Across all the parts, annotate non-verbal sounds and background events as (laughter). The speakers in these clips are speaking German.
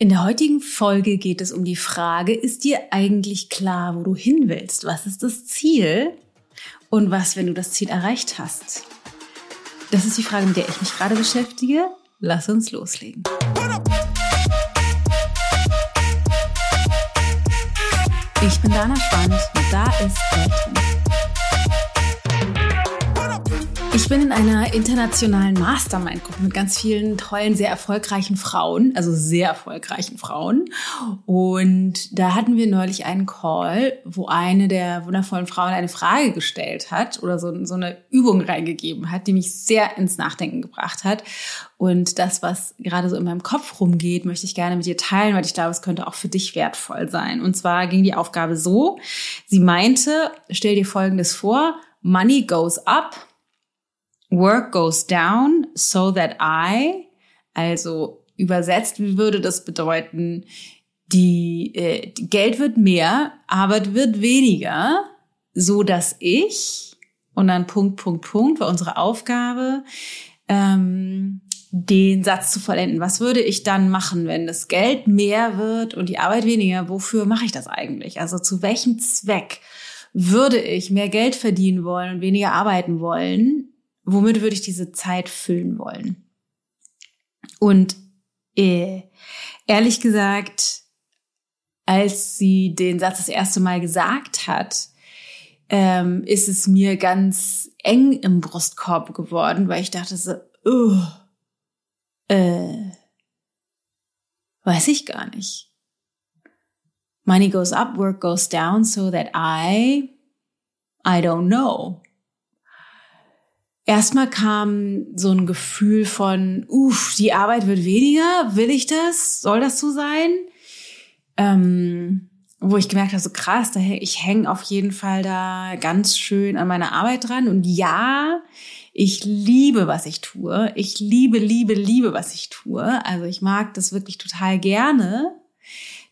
In der heutigen Folge geht es um die Frage, ist dir eigentlich klar, wo du hin willst? Was ist das Ziel? Und was, wenn du das Ziel erreicht hast? Das ist die Frage, mit der ich mich gerade beschäftige. Lass uns loslegen. Ich bin Dana Spand und da ist Eltern. Ich bin in einer internationalen Mastermind-Gruppe mit ganz vielen tollen, sehr erfolgreichen Frauen, also sehr erfolgreichen Frauen. Und da hatten wir neulich einen Call, wo eine der wundervollen Frauen eine Frage gestellt hat oder so, so eine Übung reingegeben hat, die mich sehr ins Nachdenken gebracht hat. Und das, was gerade so in meinem Kopf rumgeht, möchte ich gerne mit dir teilen, weil ich glaube, es könnte auch für dich wertvoll sein. Und zwar ging die Aufgabe so, sie meinte, stell dir Folgendes vor, Money goes up, Work goes down so that I, also übersetzt würde das bedeuten, die, äh, Geld wird mehr, Arbeit wird weniger, so dass ich und dann Punkt Punkt Punkt war unsere Aufgabe, ähm, den Satz zu vollenden. Was würde ich dann machen, wenn das Geld mehr wird und die Arbeit weniger? Wofür mache ich das eigentlich? Also zu welchem Zweck würde ich mehr Geld verdienen wollen und weniger arbeiten wollen? Womit würde ich diese Zeit füllen wollen? Und äh, ehrlich gesagt, als sie den Satz das erste Mal gesagt hat, ähm, ist es mir ganz eng im Brustkorb geworden, weil ich dachte so, oh, äh, weiß ich gar nicht. Money goes up, work goes down, so that I, I don't know erstmal kam so ein Gefühl von, uff, die Arbeit wird weniger, will ich das? Soll das so sein? Ähm, wo ich gemerkt habe, so krass, da, ich hänge auf jeden Fall da ganz schön an meiner Arbeit dran. Und ja, ich liebe, was ich tue. Ich liebe, liebe, liebe, was ich tue. Also ich mag das wirklich total gerne.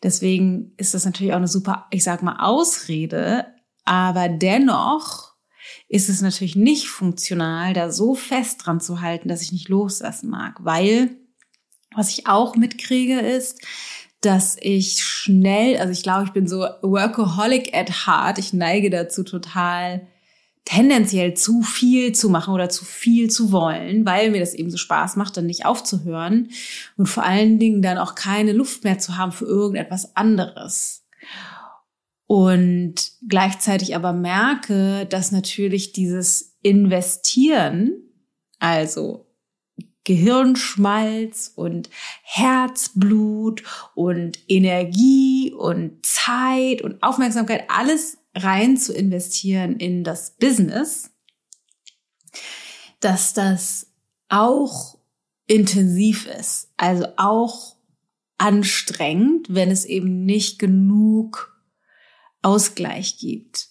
Deswegen ist das natürlich auch eine super, ich sag mal, Ausrede. Aber dennoch ist es natürlich nicht funktional, da so fest dran zu halten, dass ich nicht loslassen mag, weil was ich auch mitkriege ist, dass ich schnell, also ich glaube, ich bin so workaholic at heart, ich neige dazu total tendenziell zu viel zu machen oder zu viel zu wollen, weil mir das eben so Spaß macht, dann nicht aufzuhören und vor allen Dingen dann auch keine Luft mehr zu haben für irgendetwas anderes und gleichzeitig aber merke, dass natürlich dieses Investieren, also Gehirnschmalz und Herzblut und Energie und Zeit und Aufmerksamkeit, alles rein zu investieren in das Business, dass das auch intensiv ist, also auch anstrengend, wenn es eben nicht genug Ausgleich gibt.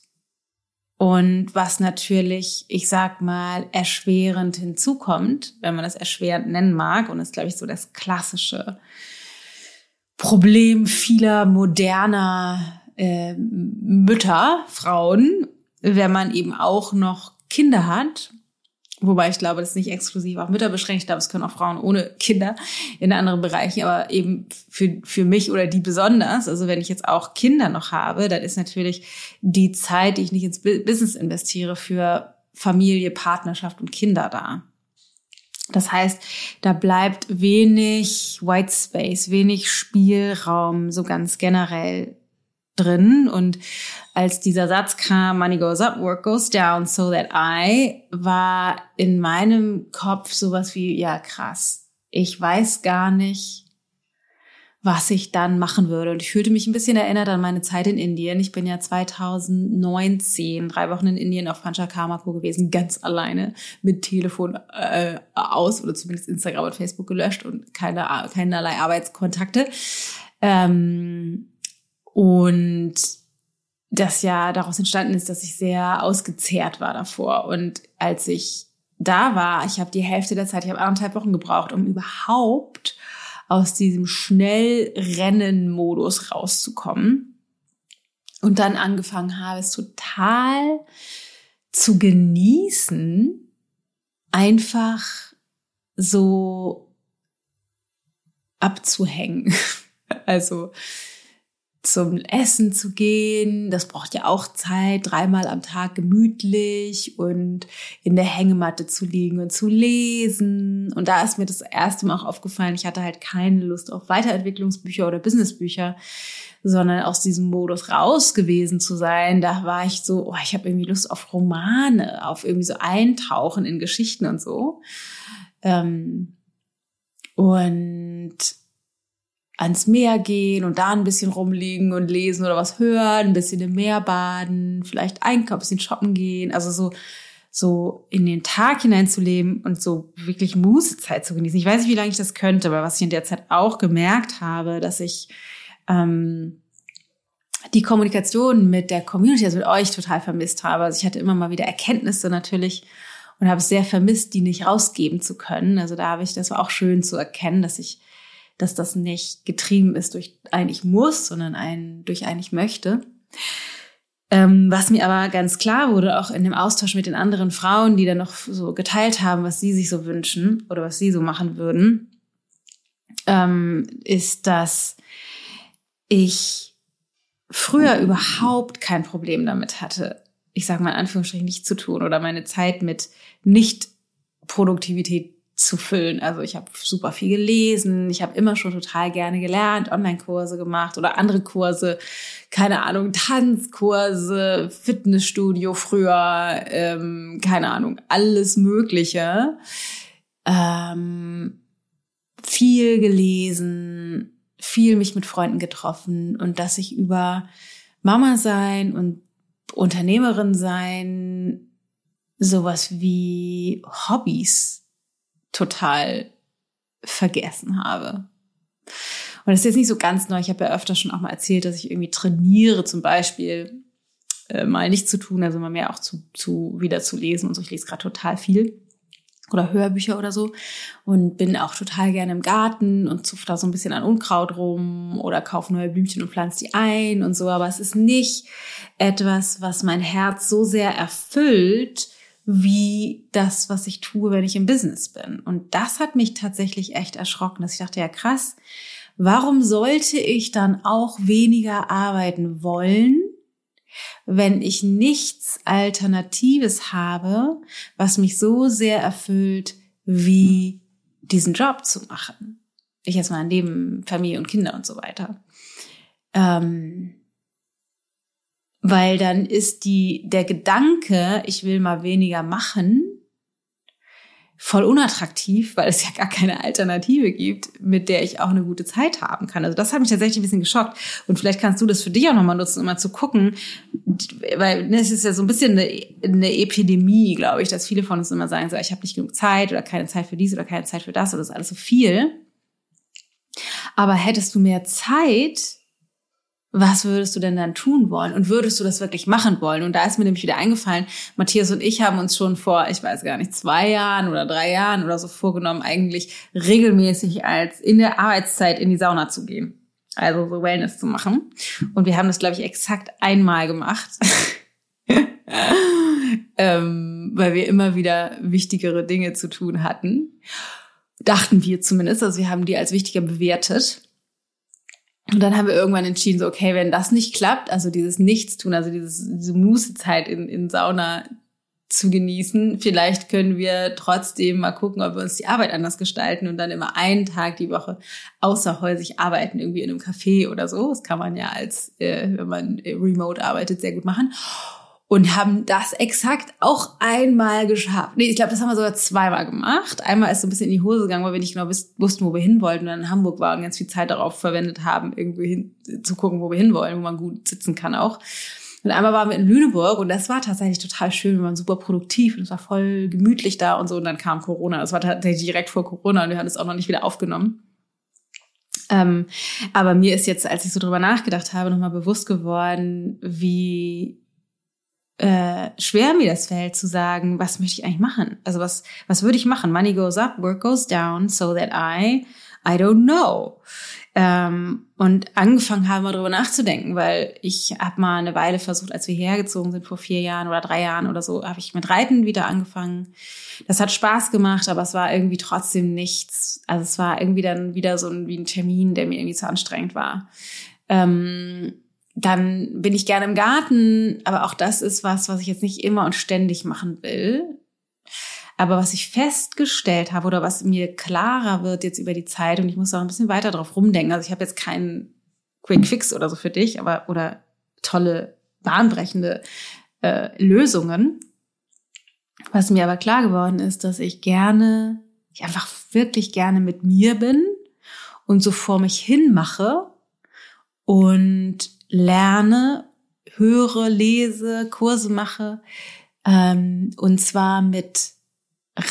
Und was natürlich, ich sag mal, erschwerend hinzukommt, wenn man das erschwerend nennen mag, und das ist, glaube ich, so das klassische Problem vieler moderner äh, Mütter, Frauen, wenn man eben auch noch Kinder hat Wobei ich glaube, das ist nicht exklusiv auf Mütter beschränkt. Ich glaube, es können auch Frauen ohne Kinder in anderen Bereichen, aber eben für, für mich oder die besonders. Also wenn ich jetzt auch Kinder noch habe, dann ist natürlich die Zeit, die ich nicht ins Business investiere, für Familie, Partnerschaft und Kinder da. Das heißt, da bleibt wenig White Space, wenig Spielraum, so ganz generell drin. Und als dieser Satz kam, Money goes up, work goes down, so that I, war in meinem Kopf sowas wie, ja krass, ich weiß gar nicht, was ich dann machen würde. Und ich fühlte mich ein bisschen erinnert an meine Zeit in Indien. Ich bin ja 2019 drei Wochen in Indien auf Panchakarmako gewesen, ganz alleine mit Telefon äh, aus oder zumindest Instagram und Facebook gelöscht und keine, keinerlei Arbeitskontakte. Ähm, und das ja daraus entstanden ist, dass ich sehr ausgezehrt war davor. Und als ich da war, ich habe die Hälfte der Zeit, ich habe anderthalb Wochen gebraucht, um überhaupt aus diesem Schnellrennen-Modus rauszukommen. Und dann angefangen habe, es total zu genießen, einfach so abzuhängen. (laughs) Also zum Essen zu gehen, das braucht ja auch Zeit, dreimal am Tag gemütlich und in der Hängematte zu liegen und zu lesen. Und da ist mir das erste Mal auch aufgefallen, ich hatte halt keine Lust auf Weiterentwicklungsbücher oder Businessbücher, sondern aus diesem Modus raus gewesen zu sein. Da war ich so, oh, ich habe irgendwie Lust auf Romane, auf irgendwie so Eintauchen in Geschichten und so. Ähm, und ans Meer gehen und da ein bisschen rumliegen und lesen oder was hören, ein bisschen im Meer baden, vielleicht einkaufen, ein bisschen shoppen gehen, also so so in den Tag hineinzuleben und so wirklich Mußezeit zu genießen. Ich weiß nicht, wie lange ich das könnte, aber was ich in der Zeit auch gemerkt habe, dass ich ähm, die Kommunikation mit der Community, also mit euch, total vermisst habe. Also ich hatte immer mal wieder Erkenntnisse natürlich und habe es sehr vermisst, die nicht rausgeben zu können. Also da habe ich, das war auch schön zu erkennen, dass ich dass das nicht getrieben ist durch ein Ich muss, sondern ein durch ein Ich möchte. Ähm, was mir aber ganz klar wurde, auch in dem Austausch mit den anderen Frauen, die dann noch so geteilt haben, was sie sich so wünschen oder was sie so machen würden, ähm, ist, dass ich früher überhaupt kein Problem damit hatte, ich sage mal in Anführungsstrichen, nicht zu tun oder meine Zeit mit Nicht-Produktivität zu füllen. Also ich habe super viel gelesen, ich habe immer schon total gerne gelernt, Online-Kurse gemacht oder andere Kurse, keine Ahnung, Tanzkurse, Fitnessstudio früher, ähm, keine Ahnung, alles Mögliche. Ähm, viel gelesen, viel mich mit Freunden getroffen und dass ich über Mama sein und Unternehmerin sein sowas wie Hobbys total vergessen habe. Und das ist jetzt nicht so ganz neu. Ich habe ja öfter schon auch mal erzählt, dass ich irgendwie trainiere, zum Beispiel äh, mal nicht zu tun, also mal mehr auch zu, zu wieder zu lesen und so. Ich lese gerade total viel oder Hörbücher oder so und bin auch total gerne im Garten und zupfe da so ein bisschen an Unkraut rum oder kaufe neue Blümchen und pflanze die ein und so. Aber es ist nicht etwas, was mein Herz so sehr erfüllt, wie das, was ich tue, wenn ich im Business bin. Und das hat mich tatsächlich echt erschrocken, dass ich dachte, ja krass, warum sollte ich dann auch weniger arbeiten wollen, wenn ich nichts Alternatives habe, was mich so sehr erfüllt, wie diesen Job zu machen. Ich jetzt mal neben Familie und Kinder und so weiter. Ähm, weil dann ist die, der Gedanke, ich will mal weniger machen, voll unattraktiv, weil es ja gar keine Alternative gibt, mit der ich auch eine gute Zeit haben kann. Also das hat mich tatsächlich ein bisschen geschockt. Und vielleicht kannst du das für dich auch nochmal nutzen, um mal zu gucken, weil ne, es ist ja so ein bisschen eine, eine Epidemie, glaube ich, dass viele von uns immer sagen, so, ich habe nicht genug Zeit oder keine Zeit für dies oder keine Zeit für das oder das ist alles so viel. Aber hättest du mehr Zeit, was würdest du denn dann tun wollen? Und würdest du das wirklich machen wollen? Und da ist mir nämlich wieder eingefallen, Matthias und ich haben uns schon vor, ich weiß gar nicht, zwei Jahren oder drei Jahren oder so vorgenommen, eigentlich regelmäßig als in der Arbeitszeit in die Sauna zu gehen. Also so Wellness zu machen. Und wir haben das, glaube ich, exakt einmal gemacht. (laughs) ähm, weil wir immer wieder wichtigere Dinge zu tun hatten. Dachten wir zumindest. Also wir haben die als wichtiger bewertet. Und dann haben wir irgendwann entschieden, so, okay, wenn das nicht klappt, also dieses Nichtstun, also dieses, diese Mußezeit in, in Sauna zu genießen, vielleicht können wir trotzdem mal gucken, ob wir uns die Arbeit anders gestalten und dann immer einen Tag die Woche außerhäusig arbeiten, irgendwie in einem Café oder so. Das kann man ja als, äh, wenn man remote arbeitet, sehr gut machen und haben das exakt auch einmal geschafft. Nee, ich glaube, das haben wir sogar zweimal gemacht. Einmal ist so ein bisschen in die Hose gegangen, weil wir nicht genau wussten, wo wir hin wollten und dann in Hamburg waren und ganz viel Zeit darauf verwendet haben, irgendwie hin, zu gucken, wo wir hinwollen, wo man gut sitzen kann auch. Und einmal waren wir in Lüneburg und das war tatsächlich total schön. Wir waren super produktiv und es war voll gemütlich da und so. Und dann kam Corona. Das war tatsächlich direkt vor Corona und wir haben es auch noch nicht wieder aufgenommen. Ähm, aber mir ist jetzt, als ich so drüber nachgedacht habe, nochmal bewusst geworden, wie äh, schwer mir das fällt zu sagen, was möchte ich eigentlich machen? Also was, was würde ich machen? Money goes up, work goes down, so that I I don't know. Ähm, und angefangen haben, mal darüber nachzudenken, weil ich habe mal eine Weile versucht, als wir hergezogen sind vor vier Jahren oder drei Jahren oder so, habe ich mit Reiten wieder angefangen. Das hat Spaß gemacht, aber es war irgendwie trotzdem nichts. Also es war irgendwie dann wieder so ein, wie ein Termin, der mir irgendwie zu anstrengend war. Ähm, dann bin ich gerne im Garten, aber auch das ist was, was ich jetzt nicht immer und ständig machen will. Aber was ich festgestellt habe oder was mir klarer wird jetzt über die Zeit und ich muss auch ein bisschen weiter drauf rumdenken. Also ich habe jetzt keinen Quick Fix oder so für dich, aber oder tolle bahnbrechende äh, Lösungen. Was mir aber klar geworden ist, dass ich gerne, ich einfach wirklich gerne mit mir bin und so vor mich hin mache und lerne, höre, lese, Kurse mache ähm, und zwar mit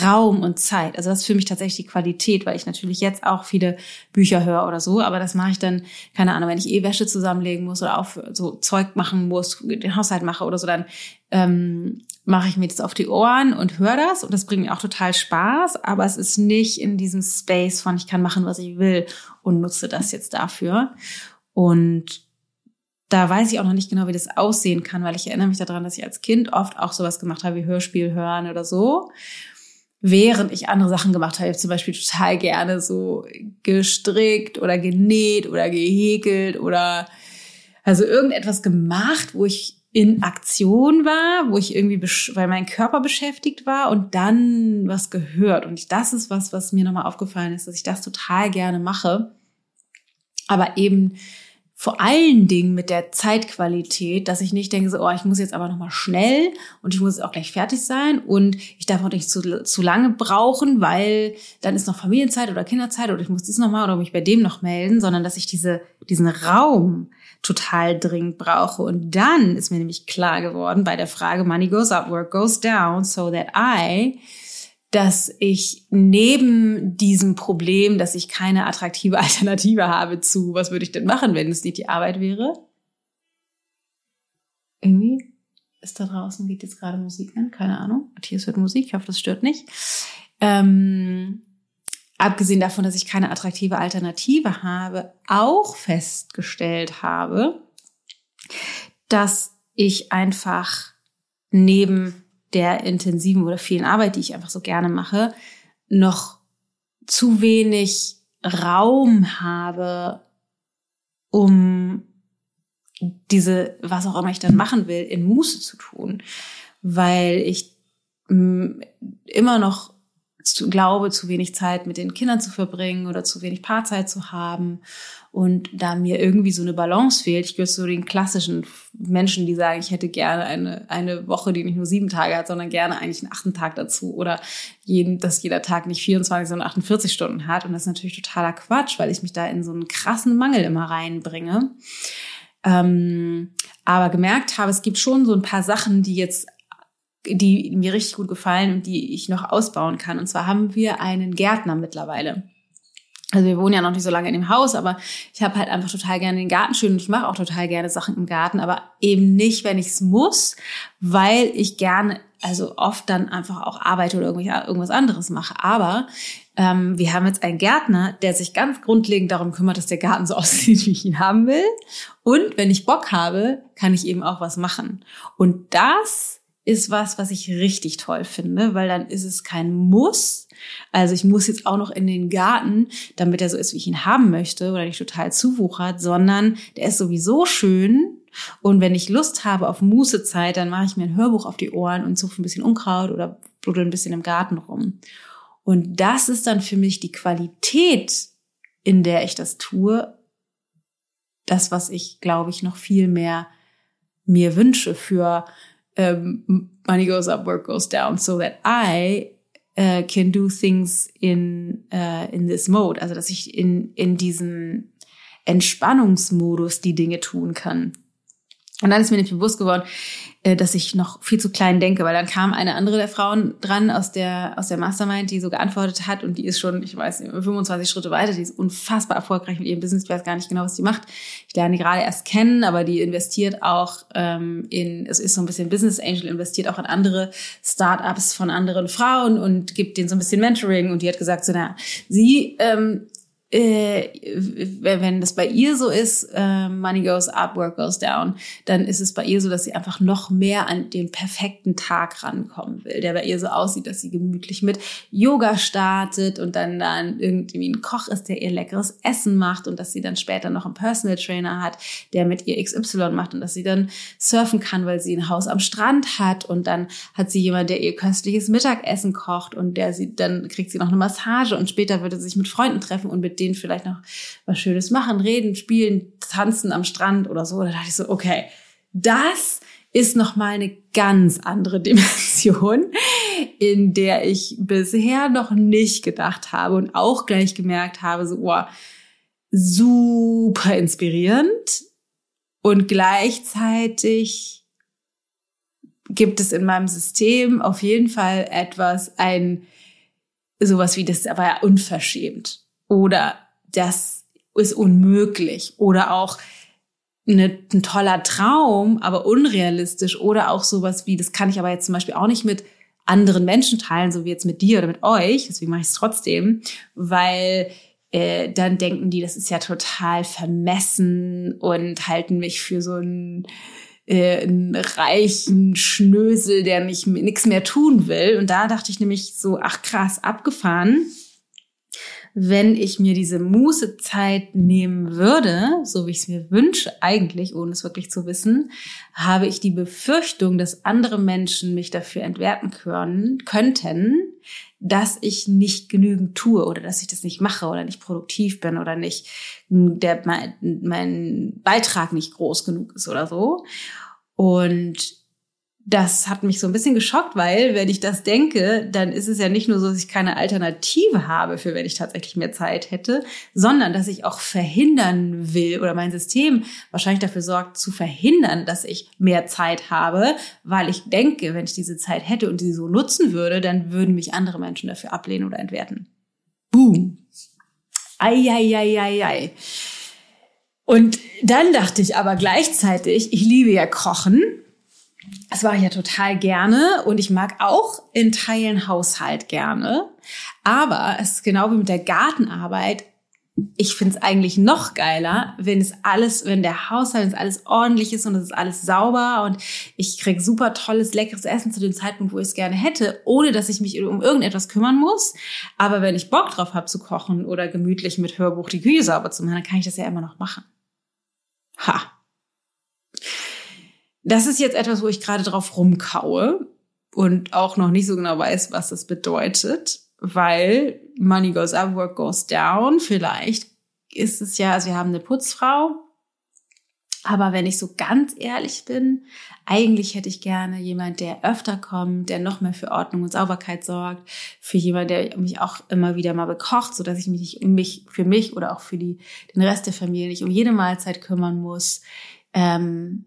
Raum und Zeit. Also das ist für mich tatsächlich die Qualität, weil ich natürlich jetzt auch viele Bücher höre oder so, aber das mache ich dann, keine Ahnung, wenn ich eh Wäsche zusammenlegen muss oder auf so Zeug machen muss, den Haushalt mache oder so, dann ähm, mache ich mir das auf die Ohren und höre das und das bringt mir auch total Spaß, aber es ist nicht in diesem Space von ich kann machen, was ich will und nutze das jetzt dafür. Und da weiß ich auch noch nicht genau, wie das aussehen kann, weil ich erinnere mich daran, dass ich als Kind oft auch sowas gemacht habe wie Hörspiel hören oder so während ich andere Sachen gemacht habe, zum Beispiel total gerne so gestrickt oder genäht oder gehäkelt oder also irgendetwas gemacht, wo ich in Aktion war, wo ich irgendwie, weil mein Körper beschäftigt war und dann was gehört. Und das ist was, was mir nochmal aufgefallen ist, dass ich das total gerne mache. Aber eben vor allen Dingen mit der Zeitqualität, dass ich nicht denke, so, oh, ich muss jetzt aber nochmal schnell und ich muss auch gleich fertig sein und ich darf auch nicht zu, zu lange brauchen, weil dann ist noch Familienzeit oder Kinderzeit oder ich muss dies nochmal oder mich bei dem noch melden, sondern dass ich diese, diesen Raum total dringend brauche. Und dann ist mir nämlich klar geworden bei der Frage, Money goes up, work goes down, so that I dass ich neben diesem Problem, dass ich keine attraktive (laughs) Alternative habe zu, was würde ich denn machen, wenn es nicht die Arbeit wäre? Irgendwie ist da draußen, geht jetzt gerade Musik an, keine Ahnung. Matthias hört Musik, ich hoffe, das stört nicht. Ähm, abgesehen davon, dass ich keine attraktive Alternative habe, auch festgestellt habe, dass ich einfach neben der intensiven oder vielen Arbeit, die ich einfach so gerne mache, noch zu wenig Raum habe, um diese, was auch immer ich dann machen will, in Muße zu tun. Weil ich mm, immer noch zu, glaube, zu wenig Zeit mit den Kindern zu verbringen oder zu wenig Paarzeit zu haben. Und da mir irgendwie so eine Balance fehlt, ich gehöre zu den klassischen Menschen, die sagen, ich hätte gerne eine, eine Woche, die nicht nur sieben Tage hat, sondern gerne eigentlich einen achten Tag dazu. Oder jeden, dass jeder Tag nicht 24, sondern 48 Stunden hat. Und das ist natürlich totaler Quatsch, weil ich mich da in so einen krassen Mangel immer reinbringe. Ähm, aber gemerkt habe, es gibt schon so ein paar Sachen, die jetzt die mir richtig gut gefallen und die ich noch ausbauen kann. Und zwar haben wir einen Gärtner mittlerweile. Also wir wohnen ja noch nicht so lange in dem Haus, aber ich habe halt einfach total gerne den Garten schön und ich mache auch total gerne Sachen im Garten, aber eben nicht, wenn ich es muss, weil ich gerne, also oft dann einfach auch arbeite oder irgendwas anderes mache. Aber ähm, wir haben jetzt einen Gärtner, der sich ganz grundlegend darum kümmert, dass der Garten so (laughs) aussieht, wie ich ihn haben will. Und wenn ich Bock habe, kann ich eben auch was machen. Und das ist was, was ich richtig toll finde, weil dann ist es kein Muss. Also ich muss jetzt auch noch in den Garten, damit er so ist, wie ich ihn haben möchte oder nicht total zuwuchert, sondern der ist sowieso schön. Und wenn ich Lust habe auf Mußezeit, dann mache ich mir ein Hörbuch auf die Ohren und suche ein bisschen Unkraut oder bluddel ein bisschen im Garten rum. Und das ist dann für mich die Qualität, in der ich das tue, das, was ich, glaube ich, noch viel mehr mir wünsche für um, money goes up, work goes down, so that I uh, can do things in uh, in this mode, also dass ich in in diesem Entspannungsmodus die Dinge tun kann. Und dann ist mir nicht bewusst geworden, dass ich noch viel zu klein denke, weil dann kam eine andere der Frauen dran aus der, aus der Mastermind, die so geantwortet hat und die ist schon, ich weiß nicht, 25 Schritte weiter, die ist unfassbar erfolgreich mit ihrem Business, ich weiß gar nicht genau, was die macht. Ich lerne die gerade erst kennen, aber die investiert auch ähm, in, es ist so ein bisschen Business Angel, investiert auch in andere Startups von anderen Frauen und gibt denen so ein bisschen Mentoring und die hat gesagt, so, na, sie ähm, äh, wenn das bei ihr so ist, äh, Money goes up, work goes down, dann ist es bei ihr so, dass sie einfach noch mehr an den perfekten Tag rankommen will, der bei ihr so aussieht, dass sie gemütlich mit Yoga startet und dann dann irgendwie ein Koch ist, der ihr leckeres Essen macht und dass sie dann später noch einen Personal Trainer hat, der mit ihr XY macht und dass sie dann surfen kann, weil sie ein Haus am Strand hat und dann hat sie jemand, der ihr köstliches Mittagessen kocht und der sie dann kriegt sie noch eine Massage und später würde sie sich mit Freunden treffen und mit denen vielleicht noch was Schönes machen, reden, spielen, tanzen am Strand oder so. Da dachte ich so, okay, das ist noch mal eine ganz andere (laughs) Dimension, in der ich bisher noch nicht gedacht habe und auch gleich gemerkt habe, so, oh, super inspirierend und gleichzeitig gibt es in meinem System auf jeden Fall etwas, ein sowas wie das aber unverschämt oder das ist unmöglich. Oder auch eine, ein toller Traum, aber unrealistisch. Oder auch sowas wie, das kann ich aber jetzt zum Beispiel auch nicht mit anderen Menschen teilen, so wie jetzt mit dir oder mit euch, deswegen mache ich es trotzdem, weil äh, dann denken die, das ist ja total vermessen und halten mich für so einen, äh, einen reichen Schnösel, der nicht nichts mehr tun will. Und da dachte ich nämlich so, ach krass, abgefahren wenn ich mir diese Mußezeit nehmen würde, so wie ich es mir wünsche eigentlich, ohne es wirklich zu wissen, habe ich die Befürchtung, dass andere Menschen mich dafür entwerten können, könnten, dass ich nicht genügend tue oder dass ich das nicht mache oder nicht produktiv bin oder nicht der mein, mein Beitrag nicht groß genug ist oder so. Und das hat mich so ein bisschen geschockt, weil wenn ich das denke, dann ist es ja nicht nur so, dass ich keine Alternative habe für wenn ich tatsächlich mehr Zeit hätte, sondern dass ich auch verhindern will oder mein System wahrscheinlich dafür sorgt zu verhindern, dass ich mehr Zeit habe, weil ich denke, wenn ich diese Zeit hätte und sie so nutzen würde, dann würden mich andere Menschen dafür ablehnen oder entwerten. Boom. Eieieiei. Und dann dachte ich aber gleichzeitig, ich liebe ja Kochen das mache ich ja total gerne und ich mag auch in Teilen Haushalt gerne. Aber es ist genau wie mit der Gartenarbeit. Ich finde es eigentlich noch geiler, wenn es alles, wenn der Haushalt, es alles ordentlich ist und es ist alles sauber und ich krieg super tolles, leckeres Essen zu dem Zeitpunkt, wo ich es gerne hätte, ohne dass ich mich um irgendetwas kümmern muss. Aber wenn ich Bock drauf habe zu kochen oder gemütlich mit Hörbuch die Küche sauber zu machen, dann kann ich das ja immer noch machen. Ha. Das ist jetzt etwas, wo ich gerade drauf rumkaue und auch noch nicht so genau weiß, was das bedeutet, weil Money goes up, work goes down. Vielleicht ist es ja, also wir haben eine Putzfrau, aber wenn ich so ganz ehrlich bin, eigentlich hätte ich gerne jemand, der öfter kommt, der noch mehr für Ordnung und Sauberkeit sorgt, für jemand, der mich auch immer wieder mal bekocht, so dass ich mich nicht um mich, für mich oder auch für die, den Rest der Familie nicht um jede Mahlzeit kümmern muss. Ähm,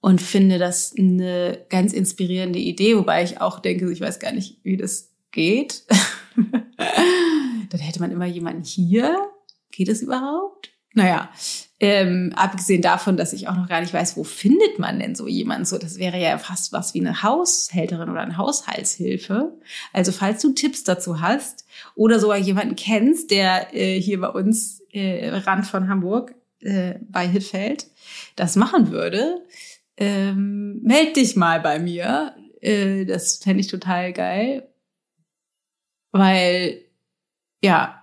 und finde das eine ganz inspirierende Idee, wobei ich auch denke, ich weiß gar nicht, wie das geht. (laughs) Dann hätte man immer jemanden hier. Geht das überhaupt? Naja, ähm, abgesehen davon, dass ich auch noch gar nicht weiß, wo findet man denn so jemanden? So, das wäre ja fast was wie eine Haushälterin oder eine Haushaltshilfe. Also falls du Tipps dazu hast oder sogar jemanden kennst, der äh, hier bei uns äh, Rand von Hamburg äh, bei Hittfeld das machen würde, ähm, meld dich mal bei mir. Äh, das fände ich total geil. Weil, ja,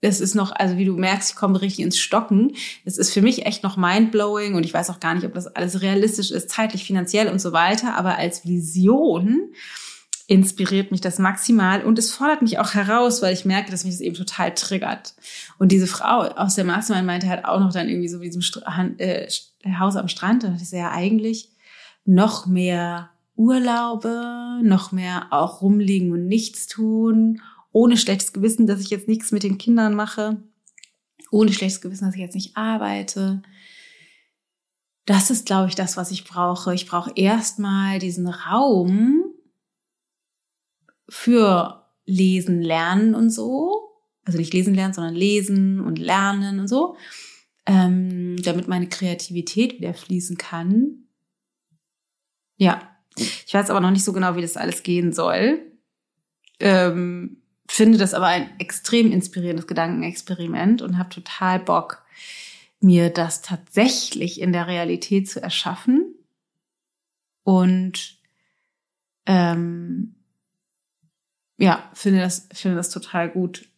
das ist noch, also wie du merkst, ich komme richtig ins Stocken. Das ist für mich echt noch mindblowing und ich weiß auch gar nicht, ob das alles realistisch ist, zeitlich, finanziell und so weiter. Aber als Vision inspiriert mich das maximal und es fordert mich auch heraus, weil ich merke, dass mich das eben total triggert. Und diese Frau aus der Mastermind meinte halt auch noch dann irgendwie so wie diesem St äh, Haus am Strand, dachte ich ja eigentlich noch mehr Urlaube, noch mehr auch rumliegen und nichts tun, ohne schlechtes Gewissen, dass ich jetzt nichts mit den Kindern mache, ohne schlechtes Gewissen, dass ich jetzt nicht arbeite. Das ist, glaube ich, das, was ich brauche. Ich brauche erstmal diesen Raum, für Lesen, Lernen und so. Also nicht lesen lernen, sondern lesen und lernen und so. Ähm, damit meine Kreativität wieder fließen kann. Ja. Ich weiß aber noch nicht so genau, wie das alles gehen soll. Ähm, finde das aber ein extrem inspirierendes Gedankenexperiment und habe total Bock, mir das tatsächlich in der Realität zu erschaffen und ähm, ja, finde das, finde das total gut,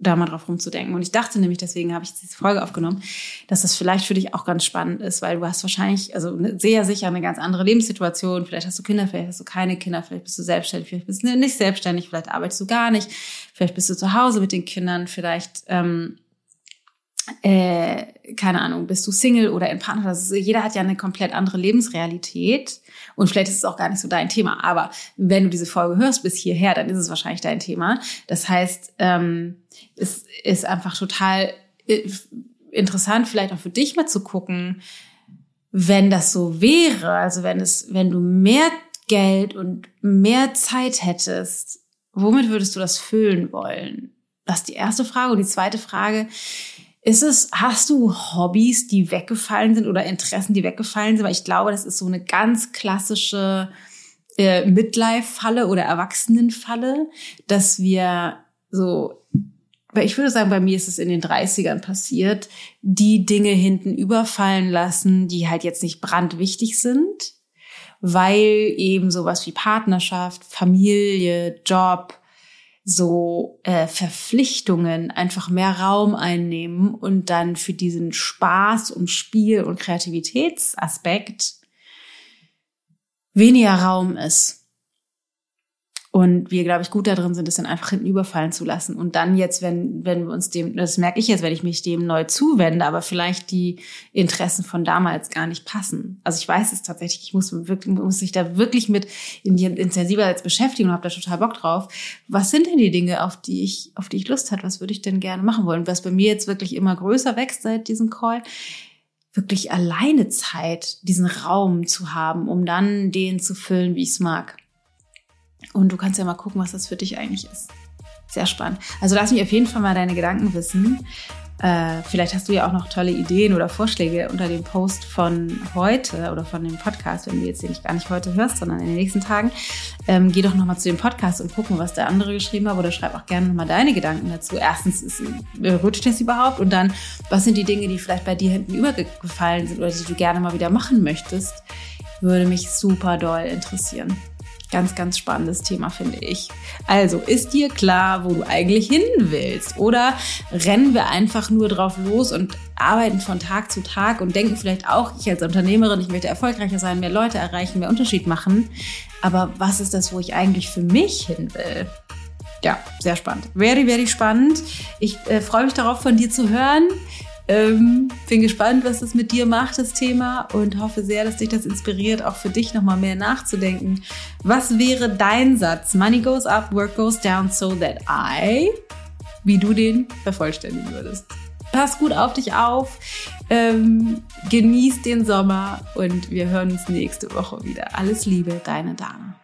da mal drauf rumzudenken. Und ich dachte nämlich, deswegen habe ich diese Folge aufgenommen, dass das vielleicht für dich auch ganz spannend ist, weil du hast wahrscheinlich, also sehr sicher eine ganz andere Lebenssituation. Vielleicht hast du Kinder, vielleicht hast du keine Kinder, vielleicht bist du selbstständig, vielleicht bist du nicht selbstständig, vielleicht arbeitest du gar nicht, vielleicht bist du zu Hause mit den Kindern, vielleicht ähm, äh, keine Ahnung, bist du Single oder in Partner? Also jeder hat ja eine komplett andere Lebensrealität und vielleicht ist es auch gar nicht so dein Thema. Aber wenn du diese Folge hörst bis hierher, dann ist es wahrscheinlich dein Thema. Das heißt, ähm, es ist einfach total äh, interessant, vielleicht auch für dich mal zu gucken, wenn das so wäre, also wenn es, wenn du mehr Geld und mehr Zeit hättest, womit würdest du das füllen wollen? Das ist die erste Frage. Und die zweite Frage, ist es, hast du Hobbys, die weggefallen sind oder Interessen, die weggefallen sind? Weil ich glaube, das ist so eine ganz klassische äh, Midlife-Falle oder Erwachsenen-Falle, dass wir so, weil ich würde sagen, bei mir ist es in den 30ern passiert, die Dinge hinten überfallen lassen, die halt jetzt nicht brandwichtig sind, weil eben sowas wie Partnerschaft, Familie, Job, so äh, Verpflichtungen einfach mehr Raum einnehmen und dann für diesen Spaß und Spiel und Kreativitätsaspekt weniger Raum ist. Und wir, glaube ich, gut da drin sind, es dann einfach hinten überfallen zu lassen. Und dann jetzt, wenn, wenn wir uns dem, das merke ich jetzt, wenn ich mich dem neu zuwende, aber vielleicht die Interessen von damals gar nicht passen. Also ich weiß es tatsächlich, ich muss wirklich, muss sich da wirklich mit intensiver als beschäftigen und habe da total Bock drauf. Was sind denn die Dinge, auf die ich, auf die ich Lust hat? Was würde ich denn gerne machen wollen? Was bei mir jetzt wirklich immer größer wächst seit diesem Call, wirklich alleine Zeit, diesen Raum zu haben, um dann den zu füllen, wie ich es mag. Und du kannst ja mal gucken, was das für dich eigentlich ist. Sehr spannend. Also lass mich auf jeden Fall mal deine Gedanken wissen. Äh, vielleicht hast du ja auch noch tolle Ideen oder Vorschläge unter dem Post von heute oder von dem Podcast, wenn du jetzt den nicht gar nicht heute hörst, sondern in den nächsten Tagen. Ähm, geh doch nochmal zu dem Podcast und gucken, was der andere geschrieben hat oder schreib auch gerne nochmal deine Gedanken dazu. Erstens, ist, äh, rutscht das überhaupt? Und dann, was sind die Dinge, die vielleicht bei dir hinten übergefallen sind oder die du gerne mal wieder machen möchtest? Würde mich super doll interessieren. Ganz, ganz spannendes Thema, finde ich. Also, ist dir klar, wo du eigentlich hin willst? Oder rennen wir einfach nur drauf los und arbeiten von Tag zu Tag und denken vielleicht auch, ich als Unternehmerin, ich möchte erfolgreicher sein, mehr Leute erreichen, mehr Unterschied machen. Aber was ist das, wo ich eigentlich für mich hin will? Ja, sehr spannend. Very, very spannend. Ich äh, freue mich darauf, von dir zu hören. Ähm, bin gespannt, was das mit dir macht, das Thema, und hoffe sehr, dass dich das inspiriert, auch für dich nochmal mehr nachzudenken. Was wäre dein Satz? Money goes up, work goes down, so that I, wie du den vervollständigen würdest. Pass gut auf dich auf, ähm, genieß den Sommer und wir hören uns nächste Woche wieder. Alles Liebe, deine Dame.